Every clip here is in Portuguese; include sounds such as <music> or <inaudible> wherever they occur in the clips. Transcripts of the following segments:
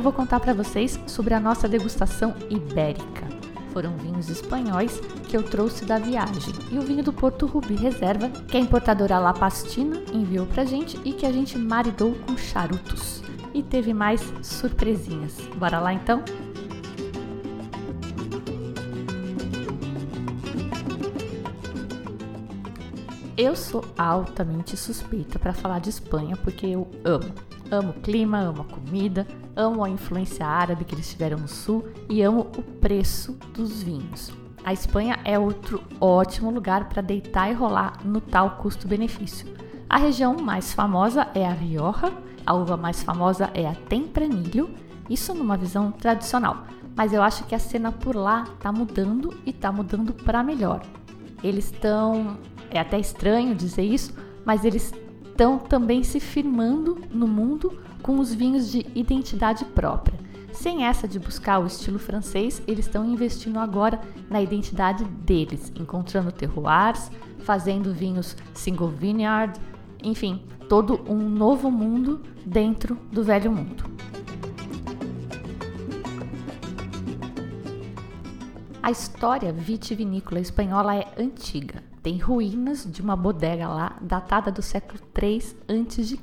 Eu vou contar para vocês sobre a nossa degustação ibérica. Foram vinhos espanhóis que eu trouxe da viagem e o vinho do Porto Rubi Reserva, que a importadora La Pastina enviou pra gente e que a gente maridou com charutos. E teve mais surpresinhas. Bora lá então? Eu sou altamente suspeita para falar de Espanha porque eu amo. Amo o clima, amo a comida, amo a influência árabe que eles tiveram no sul e amo o preço dos vinhos. A Espanha é outro ótimo lugar para deitar e rolar no tal custo-benefício. A região mais famosa é a Rioja, a uva mais famosa é a Tempranillo, isso numa visão tradicional. Mas eu acho que a cena por lá está mudando e está mudando para melhor. Eles estão, é até estranho dizer isso, mas eles estão também se firmando no mundo com os vinhos de identidade própria. Sem essa de buscar o estilo francês, eles estão investindo agora na identidade deles, encontrando terroirs, fazendo vinhos single vineyard, enfim, todo um novo mundo dentro do velho mundo. A história vitivinícola espanhola é antiga. Tem ruínas de uma bodega lá datada do século 3 a.C.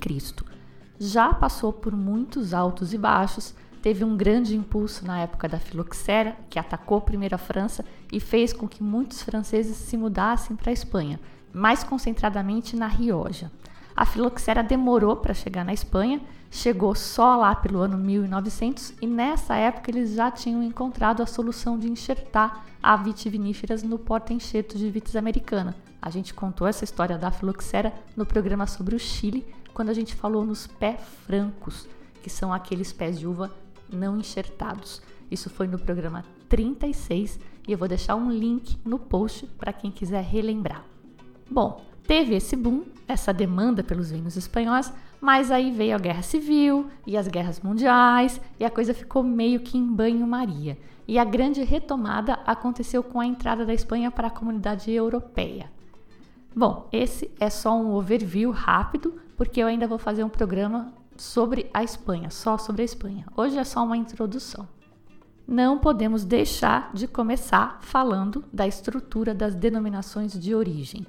Já passou por muitos altos e baixos, teve um grande impulso na época da filoxera, que atacou primeiro a França e fez com que muitos franceses se mudassem para a Espanha, mais concentradamente na Rioja. A filoxera demorou para chegar na Espanha, chegou só lá pelo ano 1900 e nessa época eles já tinham encontrado a solução de enxertar a vitiviníferas no porta-enxerto de vitis americana. A gente contou essa história da filoxera no programa sobre o Chile, quando a gente falou nos pé francos, que são aqueles pés de uva não enxertados. Isso foi no programa 36 e eu vou deixar um link no post para quem quiser relembrar. Bom, teve esse boom, essa demanda pelos vinhos espanhóis, mas aí veio a guerra civil e as guerras mundiais e a coisa ficou meio que em banho-maria. E a grande retomada aconteceu com a entrada da Espanha para a comunidade europeia. Bom, esse é só um overview rápido, porque eu ainda vou fazer um programa sobre a Espanha, só sobre a Espanha. Hoje é só uma introdução. Não podemos deixar de começar falando da estrutura das denominações de origem.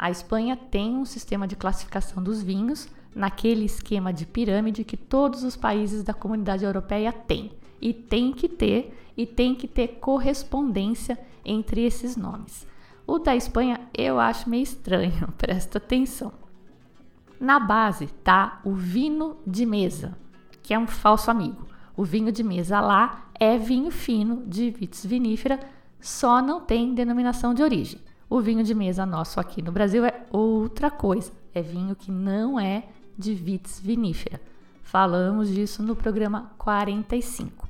A Espanha tem um sistema de classificação dos vinhos naquele esquema de pirâmide que todos os países da comunidade europeia têm. E tem que ter, e tem que ter correspondência entre esses nomes. O da Espanha eu acho meio estranho, <laughs> presta atenção. Na base tá o vinho de mesa, que é um falso amigo. O vinho de mesa lá é vinho fino de vitis vinífera, só não tem denominação de origem. O vinho de mesa nosso aqui no Brasil é outra coisa. É vinho que não é de vitis vinífera. Falamos disso no programa 45.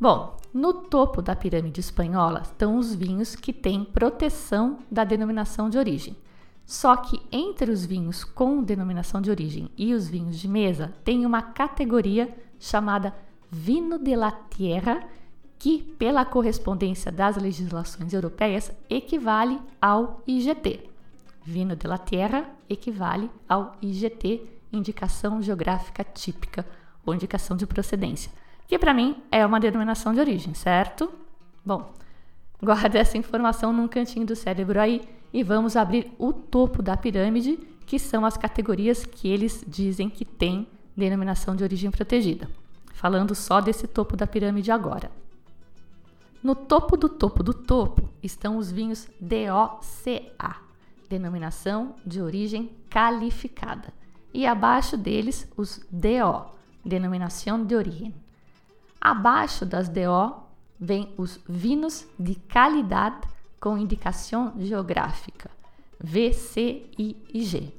Bom, no topo da pirâmide espanhola estão os vinhos que têm proteção da denominação de origem. Só que entre os vinhos com denominação de origem e os vinhos de mesa tem uma categoria chamada Vino de la Tierra, que, pela correspondência das legislações europeias, equivale ao IGT. Vino de la Tierra equivale ao IGT, Indicação Geográfica Típica ou Indicação de Procedência, que para mim é uma denominação de origem, certo? Bom, guarda essa informação num cantinho do cérebro aí e vamos abrir o topo da pirâmide, que são as categorias que eles dizem que têm denominação de origem protegida. Falando só desse topo da pirâmide agora. No topo do topo do topo estão os vinhos DOCA, denominação de origem calificada, e abaixo deles os DO, denominação de origem. Abaixo das DO vem os vinos de qualidade com indicação geográfica, VC e IG.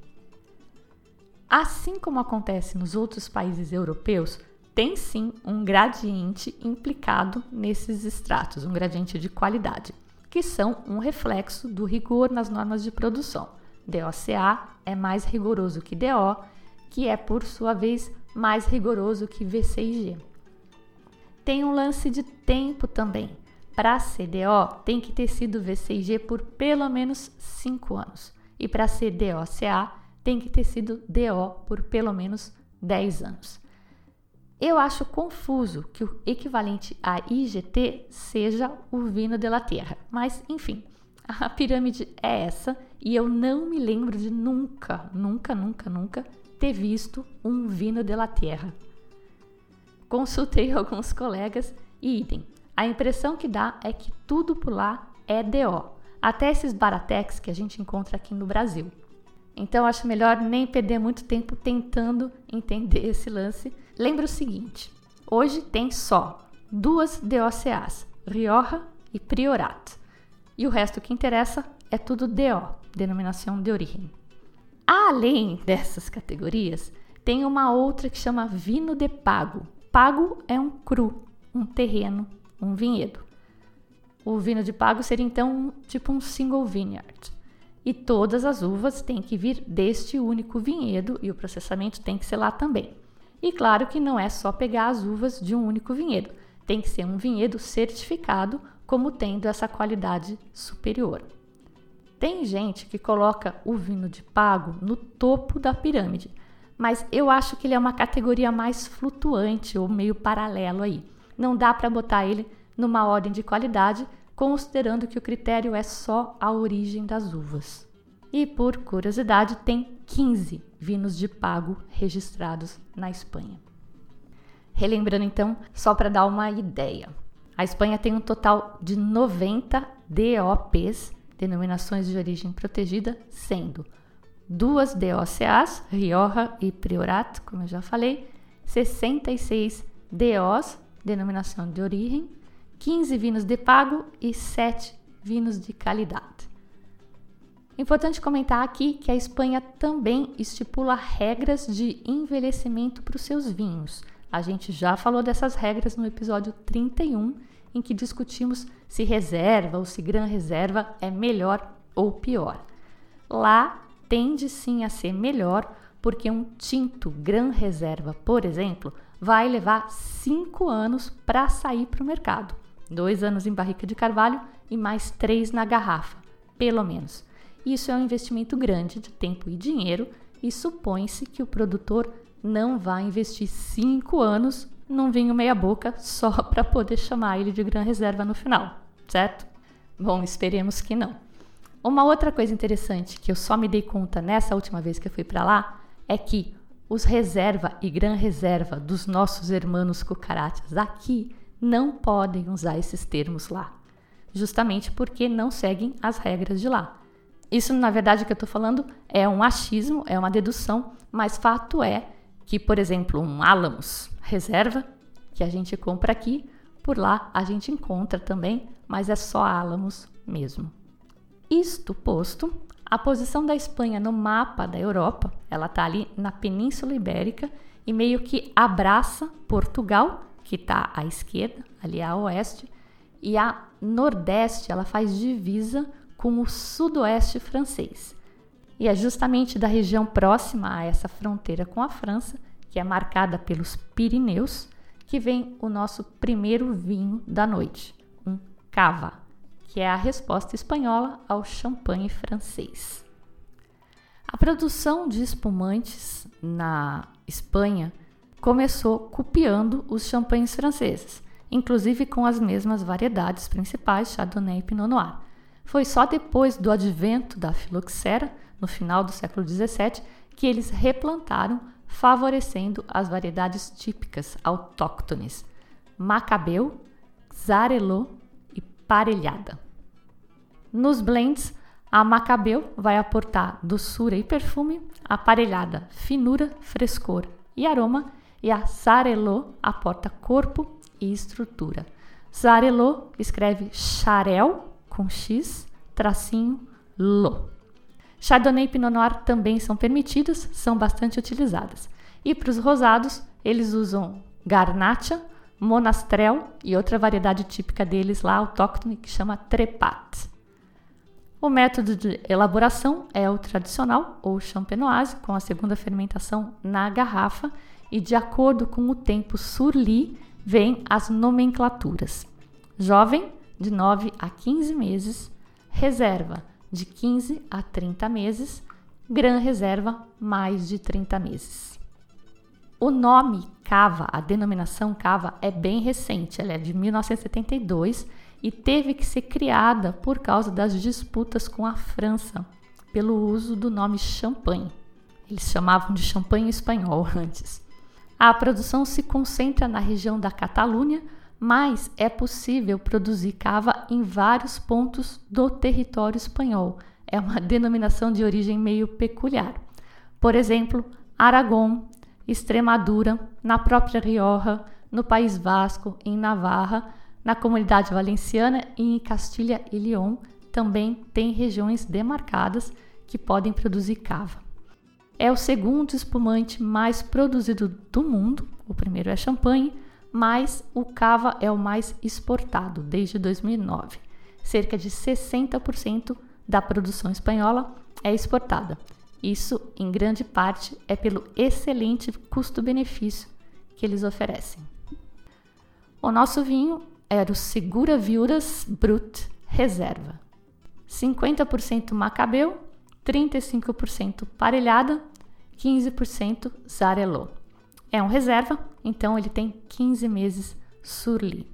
Assim como acontece nos outros países europeus, tem sim um gradiente implicado nesses extratos, um gradiente de qualidade, que são um reflexo do rigor nas normas de produção. DOCA é mais rigoroso que DO, que é por sua vez mais rigoroso que VCIG. Tem um lance de tempo também. Para CDO, tem que ter sido VCIG por pelo menos 5 anos. E para CDOCA, tem que ter sido DO por pelo menos 10 anos. Eu acho confuso que o equivalente a IGT seja o vinho de la terra, mas enfim, a pirâmide é essa e eu não me lembro de nunca, nunca, nunca, nunca ter visto um vinho de la terra. Consultei <laughs> alguns colegas e idem. A impressão que dá é que tudo por lá é DO, até esses baratex que a gente encontra aqui no Brasil. Então acho melhor nem perder muito tempo tentando entender <laughs> esse lance. Lembra o seguinte: hoje tem só duas DOCAs, Rioja e Priorat. E o resto que interessa é tudo DO, denominação de origem. Além dessas categorias, tem uma outra que chama vinho de pago. Pago é um cru, um terreno, um vinhedo. O vinho de pago seria então tipo um single vineyard. E todas as uvas têm que vir deste único vinhedo e o processamento tem que ser lá também. E claro que não é só pegar as uvas de um único vinhedo, tem que ser um vinhedo certificado como tendo essa qualidade superior. Tem gente que coloca o vinho de pago no topo da pirâmide, mas eu acho que ele é uma categoria mais flutuante ou meio paralelo aí. Não dá para botar ele numa ordem de qualidade, considerando que o critério é só a origem das uvas. E por curiosidade, tem 15 vinhos de pago registrados na Espanha. Relembrando então, só para dar uma ideia. A Espanha tem um total de 90 DOPs denominações de origem protegida, sendo duas DOCAs, Rioja e Priorat, como eu já falei, 66 DOs, denominação de origem, 15 vinhos de pago e 7 vinhos de qualidade. Importante comentar aqui que a Espanha também estipula regras de envelhecimento para os seus vinhos. A gente já falou dessas regras no episódio 31 em que discutimos se reserva ou se gran reserva é melhor ou pior. Lá tende sim a ser melhor, porque um tinto gran reserva, por exemplo, vai levar cinco anos para sair para o mercado. Dois anos em barrica de carvalho e mais três na garrafa, pelo menos. Isso é um investimento grande de tempo e dinheiro e supõe-se que o produtor não vai investir cinco anos num vinho meia-boca só <laughs> para poder chamar ele de gran reserva no final, certo? Bom, esperemos que não. Uma outra coisa interessante que eu só me dei conta nessa última vez que eu fui para lá é que os reserva e gran reserva dos nossos hermanos cucarachas aqui não podem usar esses termos lá, justamente porque não seguem as regras de lá. Isso, na verdade, que eu estou falando é um achismo, é uma dedução, mas fato é que, por exemplo, um álamos reserva que a gente compra aqui, por lá a gente encontra também, mas é só álamos mesmo. Isto posto, a posição da Espanha no mapa da Europa, ela está ali na Península Ibérica e meio que abraça Portugal, que está à esquerda, ali a oeste, e a nordeste ela faz divisa com o sudoeste francês. E é justamente da região próxima a essa fronteira com a França, que é marcada pelos Pirineus, que vem o nosso primeiro vinho da noite, um cava, que é a resposta espanhola ao champanhe francês. A produção de espumantes na Espanha começou copiando os champanhes franceses, inclusive com as mesmas variedades principais, Chardonnay e Pinot Noir. Foi só depois do advento da filoxera, no final do século XVII, que eles replantaram, favorecendo as variedades típicas autóctones Macabeu, Xarelot e Parelhada. Nos blends, a Macabeu vai aportar doçura e perfume, a Parelhada finura, frescor e aroma, e a Xarelot aporta corpo e estrutura. Zarelot escreve Charel com X, tracinho, Lo. Chardonnay e Pinot Noir também são permitidas, são bastante utilizadas. E para os rosados, eles usam Garnacha, Monastrel e outra variedade típica deles lá, autóctone, que chama Trepat. O método de elaboração é o tradicional, ou champenoise, com a segunda fermentação na garrafa, e de acordo com o tempo surli, vêm as nomenclaturas. Jovem, de 9 a 15 meses, reserva, de 15 a 30 meses, Gran Reserva, mais de 30 meses. O nome Cava, a denominação Cava, é bem recente, ela é de 1972 e teve que ser criada por causa das disputas com a França pelo uso do nome champanhe. Eles chamavam de champanhe espanhol <laughs> antes. A produção se concentra na região da Catalunha, mas é possível produzir cava em vários pontos do território espanhol. É uma <laughs> denominação de origem meio peculiar. Por exemplo, Aragão, Extremadura, na própria Rioja, no País Vasco, em Navarra, na Comunidade Valenciana e em Castilha e León também tem regiões demarcadas que podem produzir cava. É o segundo espumante mais produzido do mundo, o primeiro é champanhe, mas o cava é o mais exportado desde 2009. Cerca de 60% da produção espanhola é exportada. Isso, em grande parte, é pelo excelente custo-benefício que eles oferecem. O nosso vinho era o Segura Viuras Brut Reserva. 50% Macabeu, 35% Parelhada, 15% Zarelot. É um reserva, então ele tem 15 meses surli.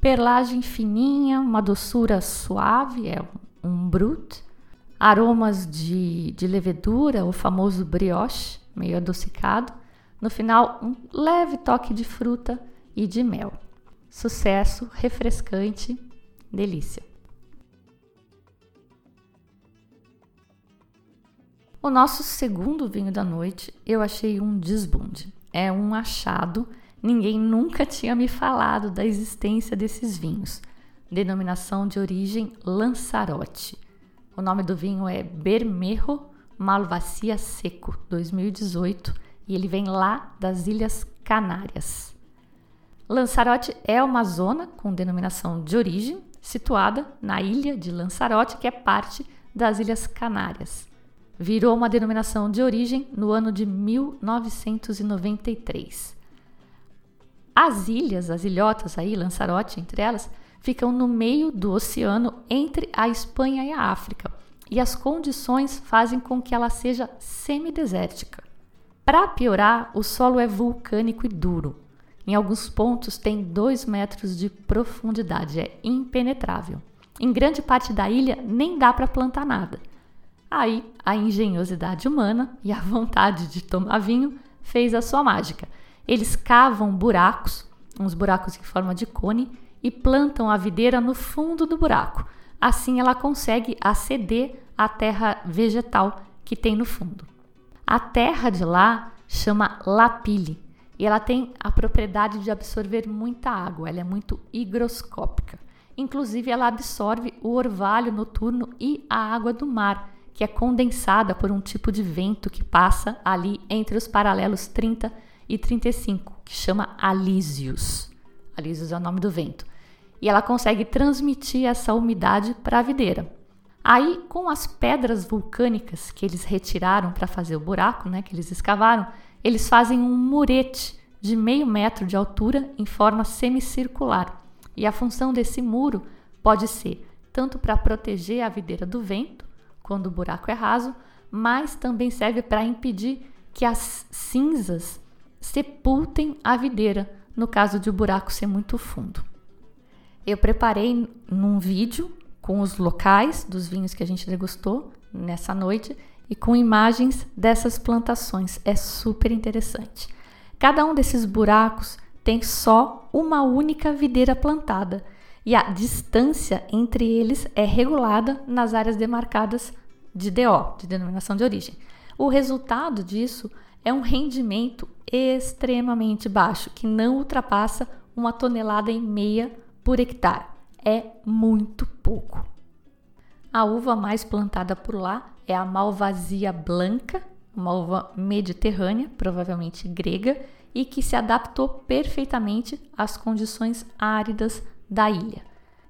Perlagem fininha, uma doçura suave, é um brut. Aromas de, de levedura, o famoso brioche, meio adocicado. No final, um leve toque de fruta e de mel. Sucesso, refrescante, delícia. O nosso segundo vinho da noite eu achei um desbunde. É um achado. Ninguém nunca tinha me falado da existência desses vinhos. Denominação de origem Lanzarote. O nome do vinho é Bermejo Malvasia Seco 2018 e ele vem lá das Ilhas Canárias. Lanzarote é uma zona com denominação de origem situada na ilha de Lanzarote, que é parte das Ilhas Canárias virou uma denominação de origem no ano de 1993. As ilhas, as ilhotas aí, Lanzarote entre elas, ficam no meio do oceano entre a Espanha e a África, e as condições fazem com que ela seja semidesértica. Para piorar, o solo é vulcânico e duro. Em alguns pontos tem 2 metros de profundidade, é impenetrável. Em grande parte da ilha nem dá para plantar nada. Aí a engenhosidade humana e a vontade de tomar vinho fez a sua mágica. Eles cavam buracos, uns buracos em forma de cone, e plantam a videira no fundo do buraco. Assim ela consegue aceder à terra vegetal que tem no fundo. A terra de lá chama lapile e ela tem a propriedade de absorver muita água, ela é muito higroscópica. Inclusive, ela absorve o orvalho noturno e a água do mar, que é condensada por um tipo de vento que passa ali entre os paralelos 30 e 35, que chama alísios. Alísios é o nome do vento. E ela consegue transmitir essa umidade para a videira. Aí, com as pedras vulcânicas que eles retiraram para fazer o buraco, né, que eles escavaram, eles fazem um murete de meio metro de altura em forma semicircular. E a função desse muro pode ser tanto para proteger a videira do vento, quando o buraco é raso, mas também serve para impedir que as cinzas sepultem a videira no caso de o buraco ser muito fundo. Eu preparei num vídeo com os locais dos vinhos que a gente degustou nessa noite e com imagens dessas plantações. É super interessante. Cada um desses buracos tem só uma única videira plantada e a distância entre eles é regulada nas áreas demarcadas de DO, de denominação de origem. O resultado disso é um rendimento extremamente baixo, que não ultrapassa uma tonelada e meia por hectare. É muito pouco. A uva mais plantada por lá é a Malvasia blanca, uma uva mediterrânea, provavelmente grega, e que se adaptou perfeitamente às condições áridas da ilha.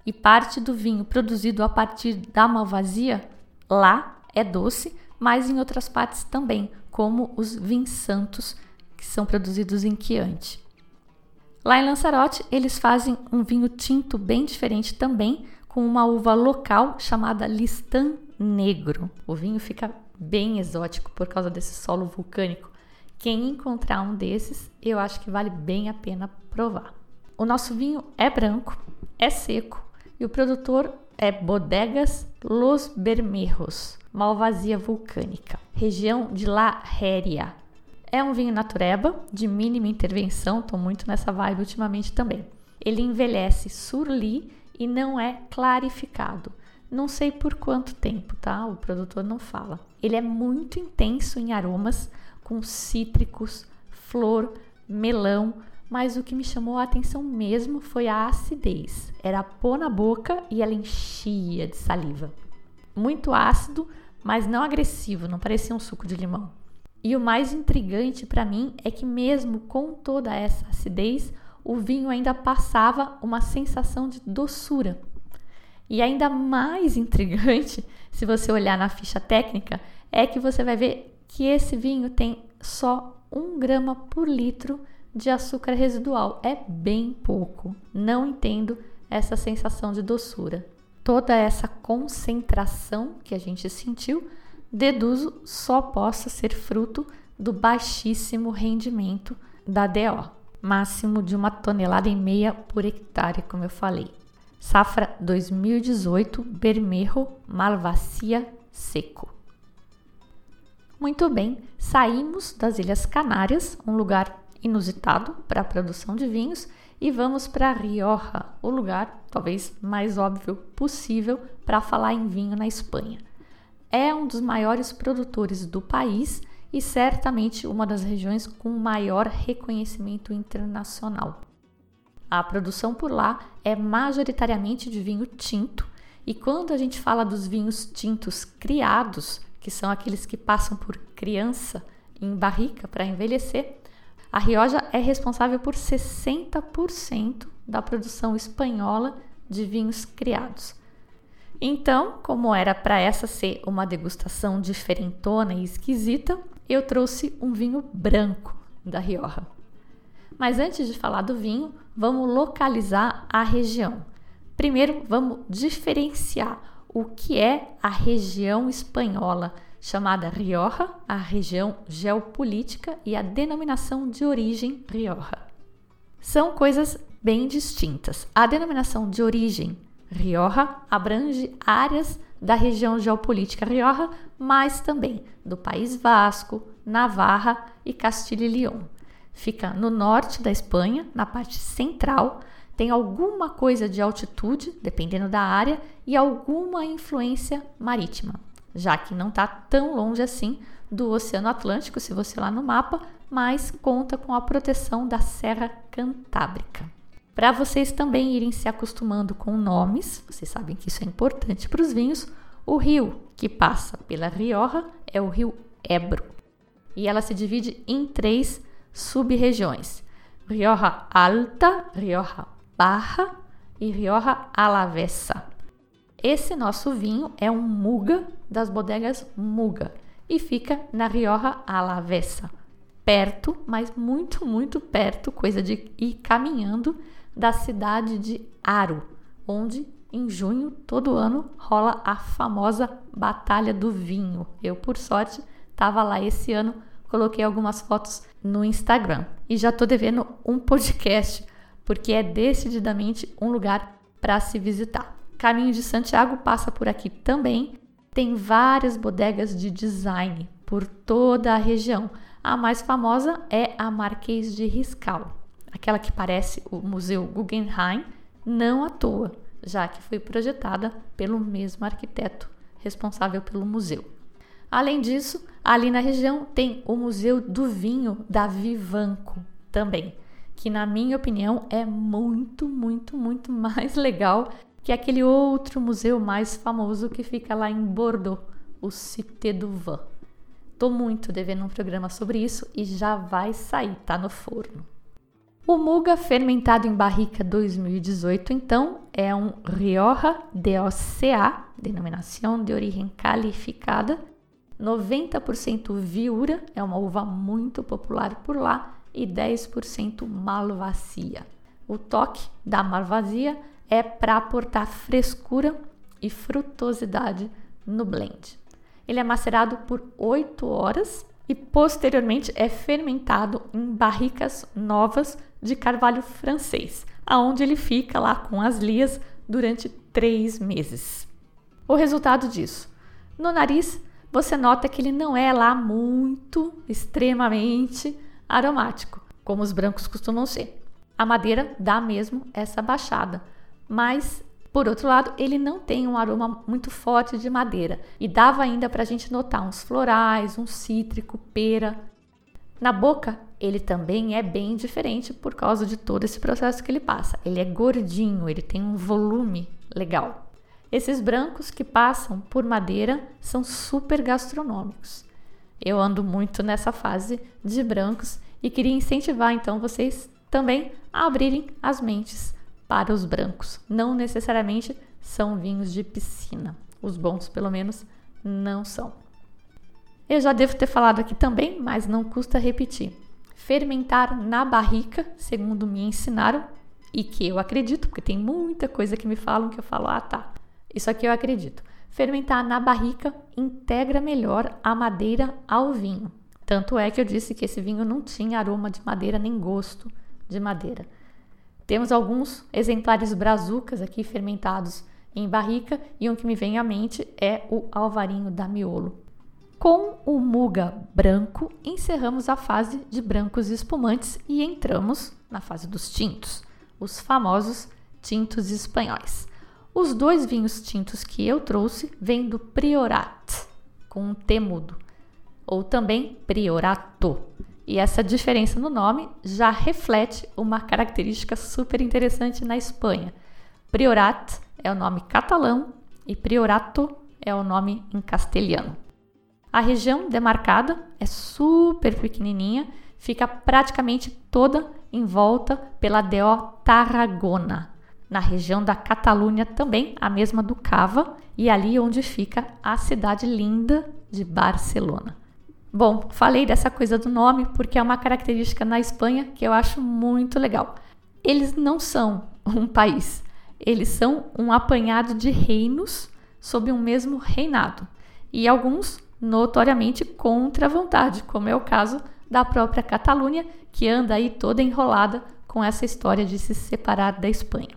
E parte do vinho produzido a partir da Malvasia lá é doce, mas em outras partes também, como os vinhos santos que são produzidos em Chianti. Lá em Lanzarote, eles fazem um vinho tinto bem diferente também, com uma uva local chamada Listan Negro. O vinho fica bem exótico por causa desse solo vulcânico. Quem encontrar um desses, eu acho que vale bem a pena provar. O nosso vinho é branco, é seco e o produtor é Bodegas Los Bermejos, Malvasia vulcânica, região de La Héria. É um vinho natureba, de mínima intervenção, estou muito nessa vibe ultimamente também. Ele envelhece surli e não é clarificado. Não sei por quanto tempo, tá? O produtor não fala. Ele é muito intenso em aromas, com cítricos, flor, melão, mas o que me chamou a atenção mesmo foi a acidez. Era pôr na boca e ela enchia de saliva. Muito ácido, mas não agressivo, não parecia um suco de limão. E o mais intrigante para mim é que, mesmo com toda essa acidez, o vinho ainda passava uma sensação de doçura. E ainda mais <laughs> intrigante, se você olhar na ficha técnica, é que você vai ver que esse vinho tem só 1 grama por litro de açúcar residual. É bem pouco. Não entendo essa sensação de doçura. Toda essa concentração que a gente sentiu deduzo só possa ser fruto do baixíssimo rendimento da DO, máximo de uma tonelada e meia por hectare, como eu falei. Safra 2018 Bermejo Malvacia seco. Muito bem, saímos das Ilhas Canárias, um lugar inusitado para a produção de vinhos, e vamos para Rioja, o lugar talvez mais óbvio possível para falar em vinho na Espanha é um dos maiores produtores do país e certamente uma das regiões com maior reconhecimento internacional. A produção por lá é majoritariamente de vinho tinto, e quando a gente fala dos vinhos tintos criados, que são aqueles que passam por criança em barrica para envelhecer, a Rioja é responsável por 60% da produção espanhola de vinhos criados. Então, como era para essa ser uma degustação diferentona e esquisita, eu trouxe um vinho branco da Rioja. Mas antes de falar do vinho, vamos localizar a região. Primeiro, vamos diferenciar o que é a região espanhola, chamada Rioja, a região geopolítica e a denominação de origem Rioja. São coisas bem distintas. A denominação de origem Rioja abrange áreas da região geopolítica Rioja, mas também do País Vasco, Navarra e Castilha e León. Fica no norte da Espanha, na parte central, tem alguma coisa de altitude, dependendo da área, e alguma influência marítima, já que não está tão longe assim do Oceano Atlântico, se você lá no mapa, mas conta com a proteção da Serra Cantábrica. Para vocês também irem se acostumando com nomes, vocês sabem que isso é importante para os vinhos, o rio que passa pela Rioja é o rio Ebro. E ela se divide em três sub-regiões: Rioja Alta, Rioja Barra e Rioja Alavesa. Esse nosso vinho é um Muga das bodegas Muga e fica na Rioja Alavesa, perto, mas muito, muito perto, coisa de ir caminhando da cidade de Aro, onde em junho todo ano rola a famosa Batalha do Vinho. Eu, por sorte, estava lá esse ano, coloquei algumas fotos no Instagram e já estou devendo um podcast, porque é decididamente um lugar para se visitar. Caminho de Santiago passa por aqui também. Tem várias bodegas de design por toda a região. A mais famosa é a Marquês de Riscal aquela que parece o Museu Guggenheim, não à toa, já que foi projetada pelo mesmo arquiteto responsável pelo museu. Além disso, ali na região tem o Museu do Vinho da Vivanco também, que na minha opinião é muito, muito, muito <laughs> mais legal que aquele outro museu mais famoso que fica lá em Bordeaux, o Cité du Vin. Tô muito devendo um programa sobre isso e já vai sair, tá no forno. O Muga fermentado em barrica 2018, então, é um Rioja DOCA, denominação de origem qualificada, 90% Viura, é uma uva muito popular por lá, e 10% Malvasia. O toque da Malvasia é para aportar frescura e frutosidade no blend. Ele é macerado por 8 horas e posteriormente é fermentado em barricas novas de carvalho francês, aonde ele fica lá com as lias durante três meses. O resultado disso: no nariz você nota que ele não é lá muito extremamente aromático, como os brancos costumam ser. A madeira dá mesmo essa baixada, mas por outro lado, ele não tem um aroma muito forte de madeira e dava ainda para a gente notar uns florais, um cítrico, pera. Na boca, ele também é bem diferente por causa de todo esse processo que ele passa. Ele é gordinho, ele tem um volume legal. Esses brancos que passam por madeira são super gastronômicos. Eu ando muito nessa fase de brancos e queria incentivar então vocês também a abrirem as mentes para os brancos. Não necessariamente são vinhos de piscina. Os bons, pelo menos, não são. Eu já devo ter falado aqui também, mas não custa repetir. Fermentar na barrica, segundo me ensinaram, e que eu acredito, porque tem muita coisa que me falam que eu falo, ah tá, isso aqui eu acredito. Fermentar na barrica integra melhor a madeira ao vinho. Tanto é que eu disse que esse vinho não tinha aroma de madeira nem gosto de madeira. Temos alguns exemplares brazucas aqui fermentados em barrica e um que me vem à mente é o alvarinho da miolo. Com o muga branco, encerramos a fase de brancos espumantes e entramos na fase dos tintos, os famosos tintos espanhóis. Os dois vinhos tintos que eu trouxe vêm do Priorat, com um T mudo, ou também Priorato. E essa diferença no nome já reflete uma característica super interessante na Espanha. Priorat é o nome catalão e Priorato é o nome em castelhano. A região demarcada é super pequenininha, fica praticamente toda em volta pela DO Tarragona. Na região da Catalunha também, a mesma do Cava, e ali onde fica a cidade linda de Barcelona. Bom, falei dessa coisa do nome porque é uma característica na Espanha que eu acho muito legal. Eles não são um país, eles são um apanhado de reinos sob um mesmo reinado. E alguns notoriamente contra a vontade, como é o caso da própria Catalunha, que anda aí toda enrolada com essa história de se separar da Espanha.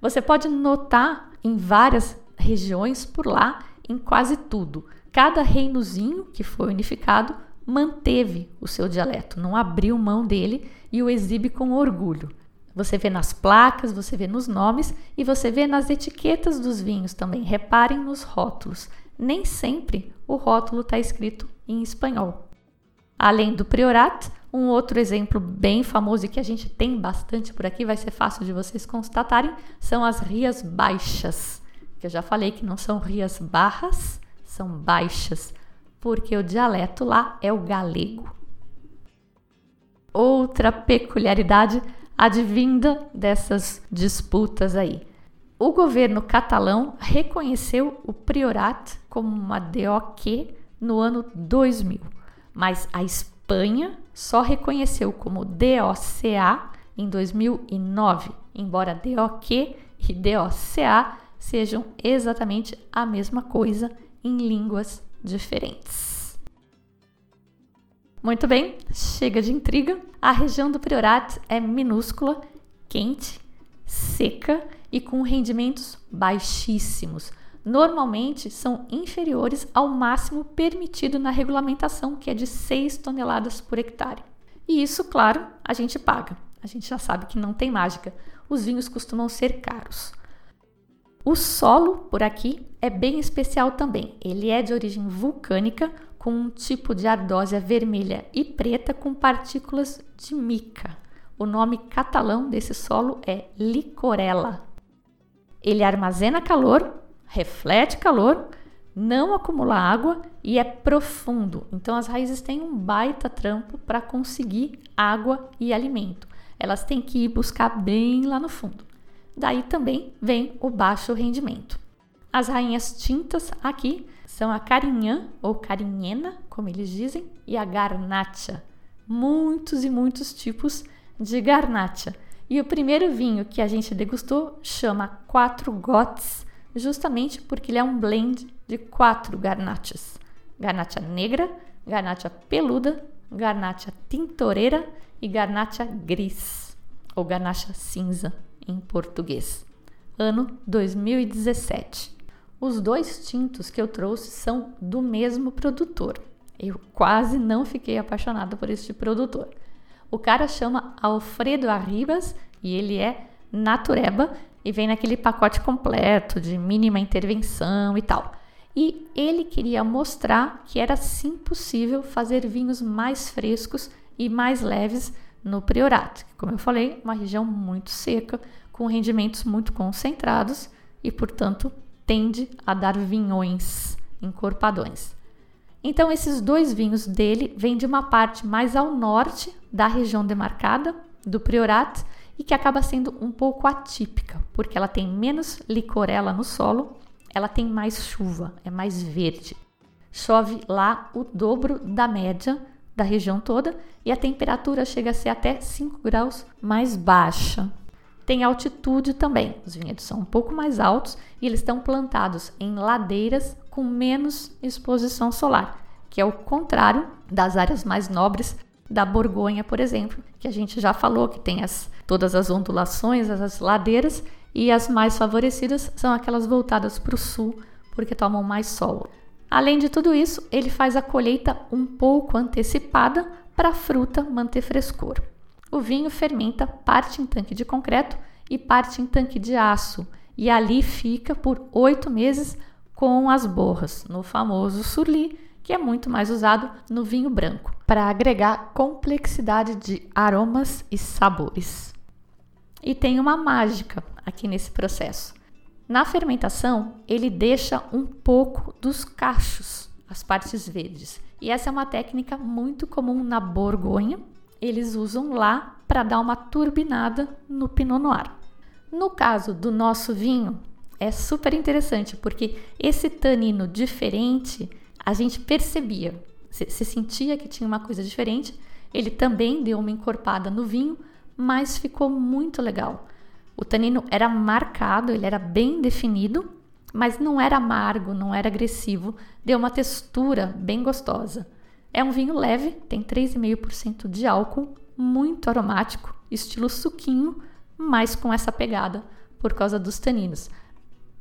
Você pode notar em várias regiões por lá, em quase tudo, Cada reinozinho que foi unificado manteve o seu dialeto, não abriu mão dele e o exibe com orgulho. Você vê nas placas, você vê nos nomes e você vê nas etiquetas dos vinhos também. Reparem nos rótulos. Nem sempre o rótulo está escrito em espanhol. Além do Priorat, um outro exemplo bem famoso e que a gente tem bastante por aqui, vai ser fácil de vocês constatarem, são as rias baixas. Que eu já falei que não são rias barras, são baixas, porque o dialeto lá é o galego. Outra peculiaridade advinda dessas disputas aí. O governo catalão reconheceu o priorat como uma DOQ no ano 2000, mas a Espanha só reconheceu como DOCA em 2009, embora DOQ e DOCA sejam exatamente a mesma coisa em línguas diferentes. Muito bem, chega de intriga. A região do Priorat é minúscula, quente, seca e com rendimentos baixíssimos. Normalmente são inferiores ao máximo permitido na regulamentação, que é de 6 toneladas por hectare. E isso, claro, a gente paga. A gente já sabe que não tem mágica. Os vinhos costumam ser caros. O solo por aqui é bem especial também. Ele é de origem vulcânica, com um tipo de ardósia vermelha e preta com partículas de mica. o nome catalão desse solo é licorella. Ele armazena calor, reflete calor, não acumula água e é profundo. Então as raízes têm um baita trampo para conseguir água e alimento. Elas têm que ir buscar bem lá no fundo. Daí também vem o baixo rendimento. As rainhas tintas aqui são a carinhã ou carinhena, como eles dizem, e a garnacha. Muitos e muitos tipos de garnacha. E o primeiro vinho que a gente degustou chama Quatro Gots, justamente porque ele é um blend de quatro garnachas: garnacha negra, garnacha peluda, garnacha tintoreira e garnacha gris, ou garnacha cinza em português. Ano 2017. Os dois tintos que eu trouxe são do mesmo produtor. Eu quase não fiquei apaixonada por este produtor. O cara chama Alfredo Arribas e ele é natureba e vem naquele pacote completo de mínima intervenção e tal. E ele queria mostrar que era sim possível fazer vinhos mais frescos e mais leves no Priorato, que, como eu falei, uma região muito seca, com rendimentos muito concentrados e, portanto, tende a dar vinhões encorpadões. Então, esses dois vinhos dele vêm de uma parte mais ao norte da região demarcada do Priorat e que acaba sendo um pouco atípica, porque ela tem menos licorela no solo, ela tem mais chuva, é mais verde. Chove lá o dobro da média da região toda e a temperatura chega a ser até 5 graus mais baixa. Tem altitude também, os vinhedos são um pouco mais altos e eles estão plantados em ladeiras com menos exposição solar, que é o contrário das áreas mais nobres da Borgonha, por exemplo, que a gente já falou que tem as, todas as ondulações, as ladeiras, e as mais favorecidas são aquelas voltadas para o sul, porque tomam mais sol. Além de tudo isso, ele faz a colheita um pouco antecipada para a fruta manter frescor. O vinho fermenta parte em tanque de concreto e parte em tanque de aço, e ali fica por oito meses com as borras, no famoso surli, que é muito mais usado no vinho branco, para agregar complexidade de aromas e sabores. E tem uma mágica aqui nesse processo. Na fermentação, ele deixa um pouco dos cachos, as partes verdes. E essa é uma técnica muito comum na Borgonha. Eles usam lá para dar uma turbinada no Pinot Noir. No caso do nosso vinho, é super interessante porque esse tanino diferente a gente percebia, se sentia que tinha uma coisa diferente. Ele também deu uma encorpada no vinho, mas ficou muito legal. O tanino era marcado, ele era bem definido, mas não era amargo, não era agressivo, deu uma textura bem gostosa. É um vinho leve, tem 3,5% de álcool, muito aromático, estilo suquinho, mas com essa pegada por causa dos taninos.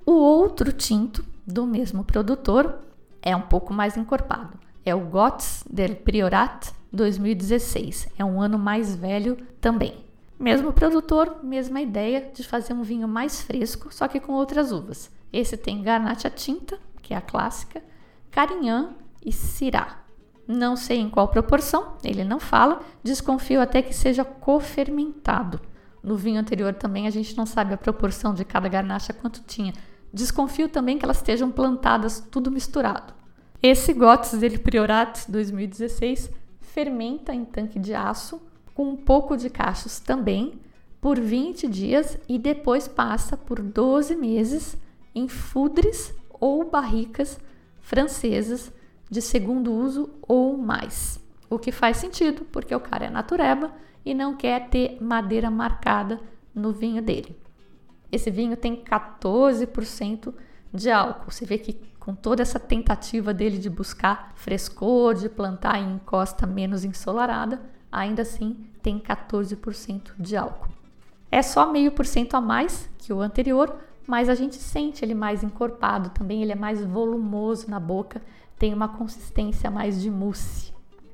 O outro tinto do mesmo produtor é um pouco mais encorpado. É o Gots del Priorat 2016. É um ano mais velho também. Mesmo produtor, mesma ideia de fazer um vinho mais fresco, só que com outras uvas. Esse tem Garnacha tinta, que é a clássica, Carignan e Syrah. Não sei em qual proporção, ele não fala, desconfio até que seja cofermentado. No vinho anterior também a gente não sabe a proporção de cada garnacha quanto tinha, Desconfio também que elas estejam plantadas tudo misturado. Esse Gottes dele Priorat 2016 fermenta em tanque de aço com um pouco de cachos também por 20 dias e depois passa por 12 meses em fudres ou barricas francesas de segundo uso ou mais. O que faz sentido, porque o cara é natureba e não quer ter madeira marcada no vinho dele. Esse vinho tem 14% de álcool. Você vê que com toda essa tentativa dele de buscar frescor, de plantar em costa menos ensolarada, ainda assim tem 14% de álcool. É só meio por cento a mais que o anterior, mas a gente sente ele mais encorpado, também ele é mais volumoso na boca, tem uma consistência mais de mousse.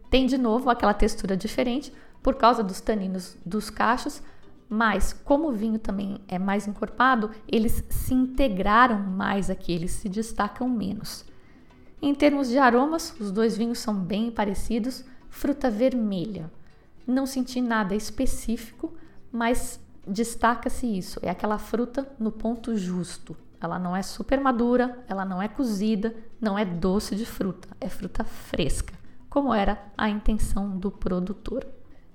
Tem de novo aquela textura diferente por causa dos taninos dos cachos, mas, como o vinho também é mais encorpado, eles se integraram mais aqui, eles se destacam menos. Em termos de aromas, os dois vinhos são bem parecidos. Fruta vermelha. Não senti nada específico, mas destaca-se isso: é aquela fruta no ponto justo. Ela não é super madura, ela não é cozida, não é doce de fruta, é fruta fresca, como era a intenção do produtor.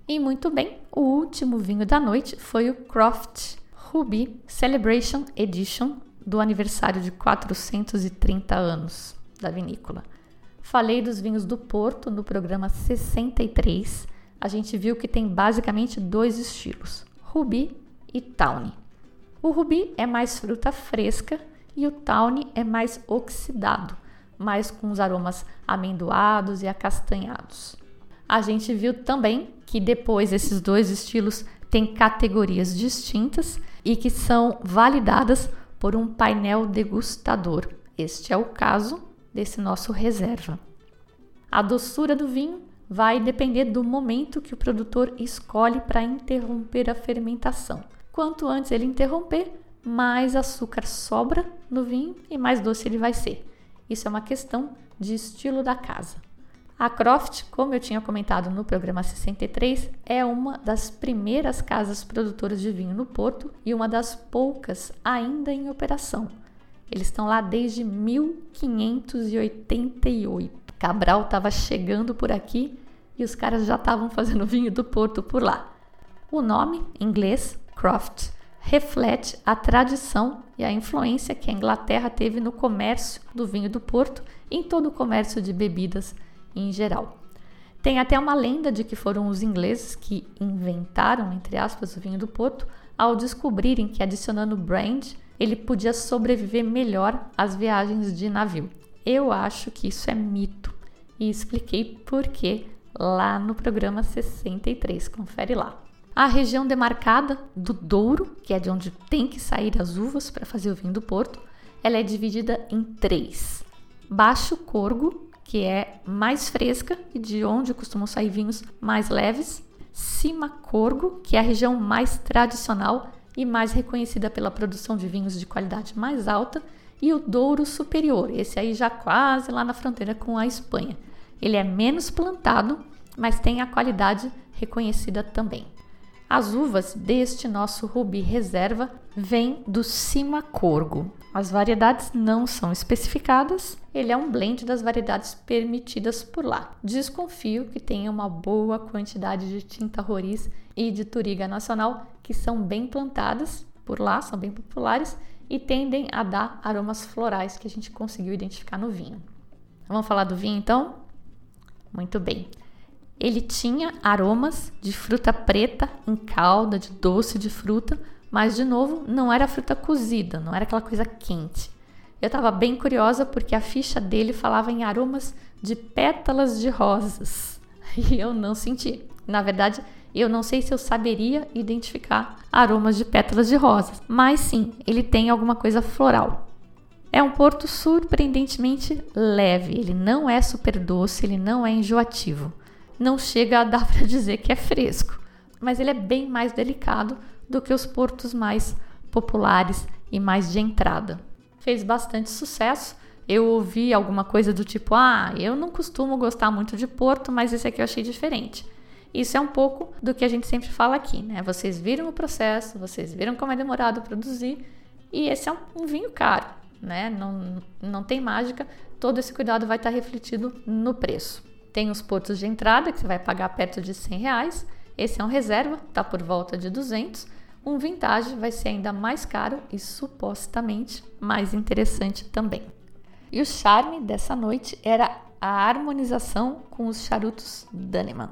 E muito bem, o último vinho da noite foi o Croft Ruby Celebration Edition do aniversário de 430 anos da vinícola. Falei dos vinhos do Porto no programa 63. A gente viu que tem basicamente dois estilos: Ruby e Tawny. O Ruby é mais fruta fresca e o Tawny é mais oxidado, mais com os aromas amendoados e acastanhados. A gente viu também que depois esses dois estilos têm categorias distintas e que são validadas por um painel degustador. Este é o caso desse nosso reserva. A doçura do vinho vai depender do momento que o produtor escolhe para interromper a fermentação. Quanto antes ele interromper, mais açúcar sobra no vinho e mais doce ele vai ser. Isso é uma questão de estilo da casa. A Croft, como eu tinha comentado no programa 63, é uma das primeiras casas produtoras de vinho no Porto e uma das poucas ainda em operação. Eles estão lá desde 1588. Cabral estava chegando por aqui e os caras já estavam fazendo <laughs> vinho do Porto por lá. O nome, em inglês, Croft, reflete a tradição e a influência que a Inglaterra teve no comércio do vinho do Porto e em todo o comércio de bebidas em geral. Tem até uma lenda de que foram os ingleses que inventaram, entre aspas, o vinho do Porto ao descobrirem que adicionando brand ele podia sobreviver melhor às viagens de navio. Eu acho que isso é mito e expliquei por que lá no programa 63. Confere lá. A região demarcada do Douro, que é de onde tem que sair as uvas para fazer o vinho do Porto, ela é dividida em três: Baixo Corgo, que é mais fresca e de onde costumam sair vinhos mais leves, Cima Corgo, que é a região mais tradicional e mais reconhecida pela produção de vinhos de qualidade mais alta, e o Douro Superior, esse aí já quase lá na fronteira com a Espanha. Ele é menos plantado, mas tem a qualidade reconhecida também. As uvas deste nosso Rubi Reserva vêm do Cima Corgo. As variedades não são especificadas, ele é um blend das variedades permitidas por lá. Desconfio que tenha uma boa quantidade de tinta roriz e de turiga nacional que são bem plantadas por lá, são bem populares e tendem a dar aromas florais que a gente conseguiu identificar no vinho. Vamos falar do vinho então? Muito bem. Ele tinha aromas de fruta preta em calda, de doce de fruta, mas de novo não era fruta cozida, não era aquela coisa quente. Eu estava bem curiosa porque a ficha dele falava em aromas de pétalas de rosas <laughs> e eu não senti. Na verdade, eu não sei se eu saberia identificar aromas de pétalas de rosas, mas sim, ele tem alguma coisa floral. É um porto surpreendentemente leve, ele não é super doce, ele não é enjoativo não chega a dar <laughs> para dizer que é fresco, mas ele é bem mais delicado do que os portos mais populares e mais de entrada. Fez bastante sucesso. Eu ouvi alguma coisa do tipo: "Ah, eu não costumo gostar muito de porto, mas esse aqui eu achei diferente". Isso é um pouco do que a gente sempre fala aqui, né? Vocês viram o processo, vocês viram como é demorado produzir, e esse é um, vinho caro, né? Não, não tem mágica, todo esse cuidado vai estar refletido no preço. Tem os portos de entrada, que você vai pagar perto de 100 reais. Esse é um reserva, está por volta de 200. Um vintage vai ser ainda mais caro e supostamente mais interessante também. E o charme dessa noite era a harmonização com os charutos Dannemann.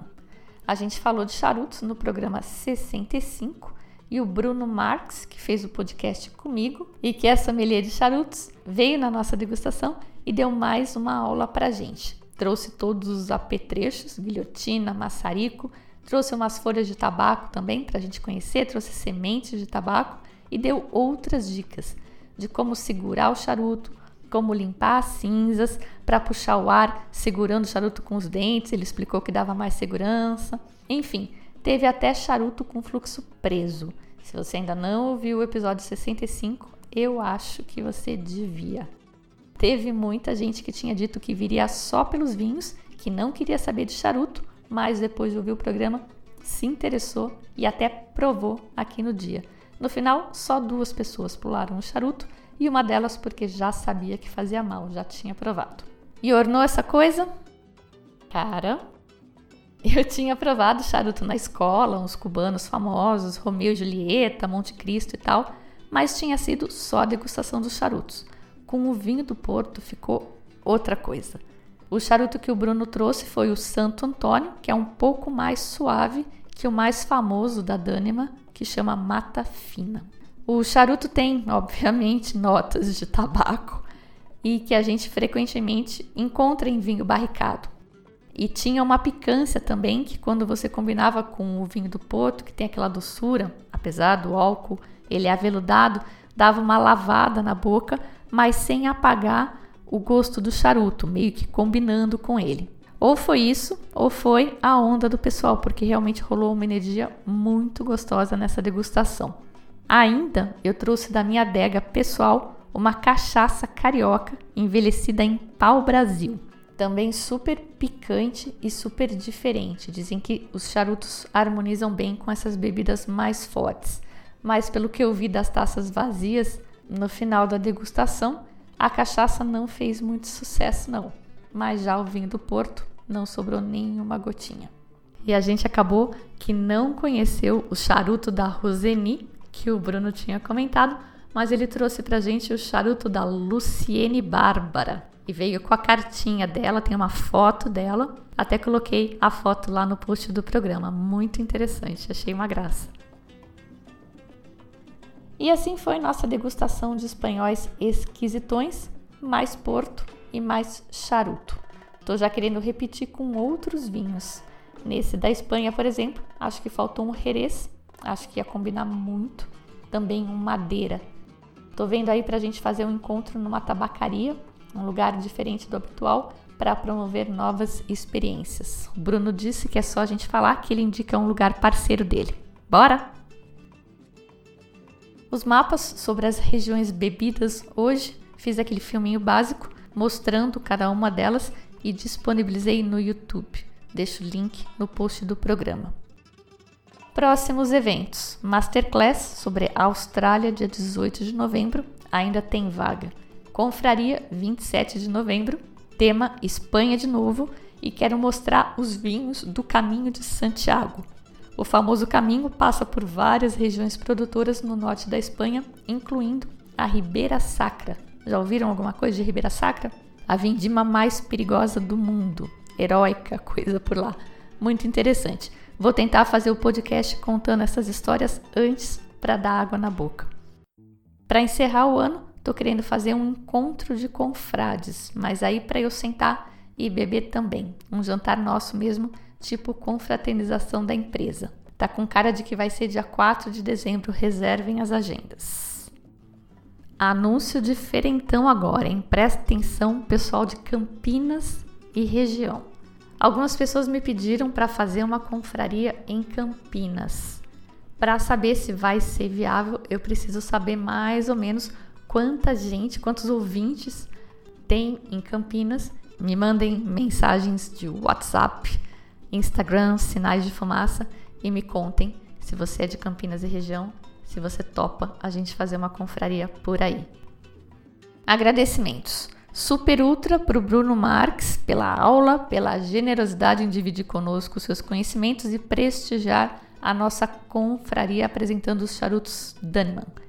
A gente falou de charutos no programa 65 e o Bruno Marx, que fez o podcast comigo e que é sommelier de charutos, veio na nossa degustação e deu mais uma aula para gente trouxe todos os apetrechos, guilhotina, maçarico, trouxe umas folhas de tabaco também para a gente conhecer, trouxe sementes de tabaco e deu outras dicas de como segurar o charuto, como limpar as cinzas para puxar o ar segurando o charuto com os dentes. Ele explicou que dava mais segurança. Enfim, teve até charuto com fluxo preso. Se você ainda não ouviu o episódio 65, eu acho que você devia. Teve muita gente que tinha dito que viria só pelos vinhos, que não queria saber de charuto, mas depois de ouvir o programa se interessou e até provou aqui no dia. No final, só duas pessoas pularam o charuto e uma delas porque já sabia que fazia mal, já tinha provado. E ornou essa coisa? Cara, <laughs> eu tinha provado charuto na escola, uns cubanos famosos, Romeu e Julieta, Monte Cristo e tal, mas tinha sido só a degustação dos charutos. Com o vinho do Porto ficou outra coisa. O charuto que o Bruno trouxe foi o Santo Antônio, que é um pouco mais suave que o mais famoso da Dânima, que chama Mata Fina. O charuto tem, <laughs> obviamente, notas de tabaco e que a gente frequentemente encontra em vinho barricado. E tinha uma picância também que quando você combinava com o vinho do Porto, que tem aquela doçura, apesar do álcool, ele é aveludado, dava uma lavada na boca, mas sem apagar o gosto do charuto, meio que combinando com ele. Ou foi isso, ou foi a onda do pessoal, porque realmente rolou uma energia muito gostosa nessa degustação. Ainda eu trouxe da minha adega pessoal uma cachaça carioca envelhecida em pau Brasil também super picante e super diferente. Dizem que os charutos harmonizam bem com essas bebidas mais fortes. Mas pelo que eu vi das taças vazias, no final da degustação, a cachaça não fez muito sucesso não. Mas já o vinho do Porto não sobrou nenhuma gotinha. E a gente acabou que não conheceu o charuto da Roseni, que o Bruno tinha comentado, mas ele trouxe pra gente o charuto da Luciene Bárbara e veio com a cartinha dela, tem uma foto dela. Até coloquei a foto lá no post do programa. Muito interessante, achei uma graça. E assim foi nossa degustação de espanhóis esquisitões, mais porto e mais charuto. Tô já querendo repetir com outros vinhos. Nesse da Espanha, por exemplo, acho que faltou um Jerez, acho que ia combinar muito. Também um Madeira. Tô vendo aí pra gente fazer um encontro numa tabacaria um lugar diferente do habitual para promover novas experiências. O Bruno disse que é só a gente falar que ele indica um lugar parceiro dele. Bora? Os mapas sobre as regiões bebidas hoje fiz aquele filminho básico mostrando cada uma delas e disponibilizei no YouTube. Deixo o link no post do programa. Próximos eventos: Masterclass sobre Austrália, dia 18 de novembro, ainda tem vaga. Confraria 27 de novembro, tema Espanha de novo e quero mostrar os vinhos do Caminho de Santiago. O famoso caminho passa por várias regiões produtoras no norte da Espanha, incluindo a Ribeira Sacra. Já ouviram alguma coisa de Ribeira Sacra? A vindima mais perigosa do mundo. Heróica coisa por lá. Muito interessante. Vou tentar fazer o podcast contando essas histórias antes para dar água na boca. Para encerrar o ano, Tô querendo fazer um encontro de confrades, mas aí para eu sentar e beber também. Um jantar nosso mesmo, tipo confraternização da empresa. Tá com cara de que vai ser dia 4 de dezembro, reservem as agendas. Anúncio diferentão agora, hein? Presta atenção, pessoal de Campinas e região. Algumas pessoas me pediram para fazer uma confraria em Campinas. Para saber se vai ser viável, eu preciso saber mais ou menos quanta gente, quantos ouvintes tem em Campinas. Me mandem mensagens de WhatsApp, Instagram, sinais de fumaça e me contem se você é de Campinas e região, se você topa a gente fazer uma confraria por aí. Agradecimentos. Super ultra para o Bruno Marques pela aula, pela generosidade em dividir conosco seus conhecimentos e prestigiar a nossa confraria apresentando os charutos Dunman.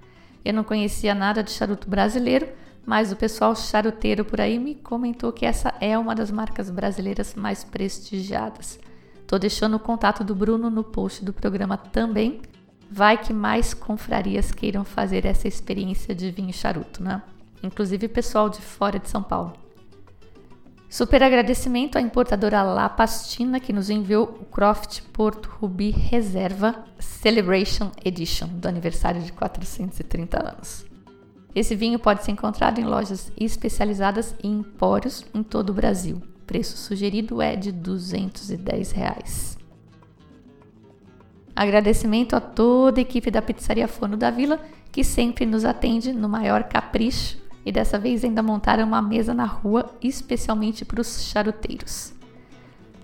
Eu não conhecia nada de charuto brasileiro, mas o pessoal charuteiro por aí me comentou que essa é uma das marcas brasileiras mais prestigiadas. Tô deixando o contato do Bruno no post do programa também. Vai que mais confrarias queiram fazer essa experiência de vinho charuto, né? Inclusive pessoal de fora de São Paulo. Super agradecimento à importadora La Pastina que nos enviou o Croft Porto Ruby Reserva Celebration Edition do aniversário de 430 anos. Esse vinho pode ser encontrado em lojas especializadas e empórios em todo o Brasil. O preço sugerido é de 210 reais. Agradecimento a toda a equipe da Pizzaria Forno da Vila que sempre nos atende no maior capricho e dessa vez ainda montaram uma mesa na rua especialmente para os charuteiros.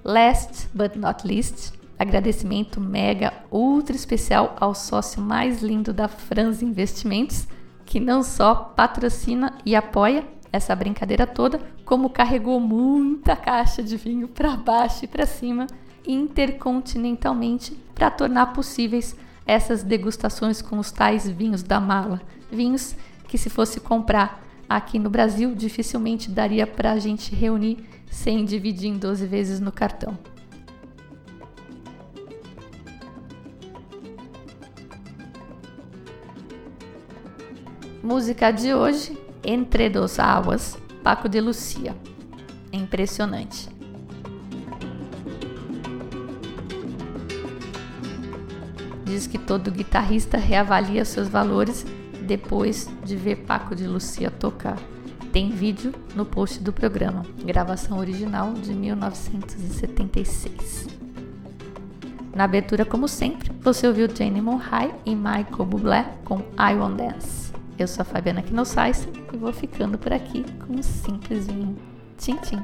Last but not least, Agradecimento mega ultra especial ao sócio mais lindo da Franz Investimentos, que não só patrocina e apoia essa brincadeira toda, como carregou muita caixa de vinho para baixo e para cima intercontinentalmente para tornar possíveis essas degustações com os tais vinhos da mala. Vinhos que, se fosse comprar aqui no Brasil, dificilmente daria para a gente reunir sem dividir em 12 vezes no cartão. Música de hoje, Entre Dos Águas, Paco de Lucia. É impressionante. Diz que todo guitarrista reavalia seus valores depois de ver Paco de Lucia tocar. Tem vídeo no post do programa, gravação original de 1976. Na abertura, como sempre, você ouviu Jane Monhai e Michael Bublé com I Won't Dance. Eu sou a Fabiana Knossaisen e vou ficando por aqui com um simplesinho tchim tchim.